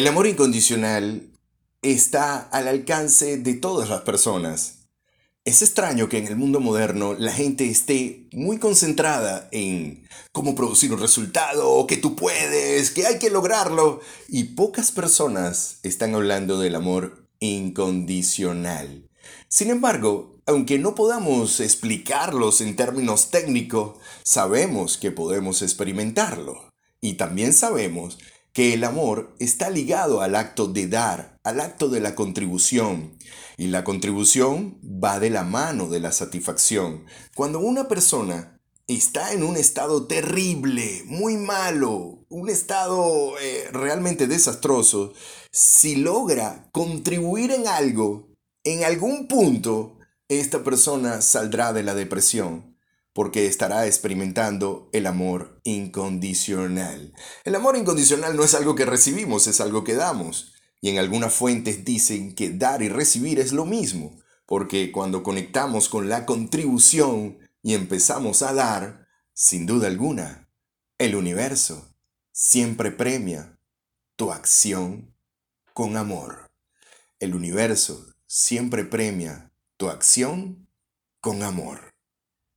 El amor incondicional está al alcance de todas las personas. Es extraño que en el mundo moderno la gente esté muy concentrada en cómo producir un resultado, que tú puedes, que hay que lograrlo, y pocas personas están hablando del amor incondicional. Sin embargo, aunque no podamos explicarlos en términos técnicos, sabemos que podemos experimentarlo. Y también sabemos que el amor está ligado al acto de dar, al acto de la contribución. Y la contribución va de la mano de la satisfacción. Cuando una persona está en un estado terrible, muy malo, un estado eh, realmente desastroso, si logra contribuir en algo, en algún punto, esta persona saldrá de la depresión porque estará experimentando el amor incondicional. El amor incondicional no es algo que recibimos, es algo que damos. Y en algunas fuentes dicen que dar y recibir es lo mismo, porque cuando conectamos con la contribución y empezamos a dar, sin duda alguna, el universo siempre premia tu acción con amor. El universo siempre premia tu acción con amor.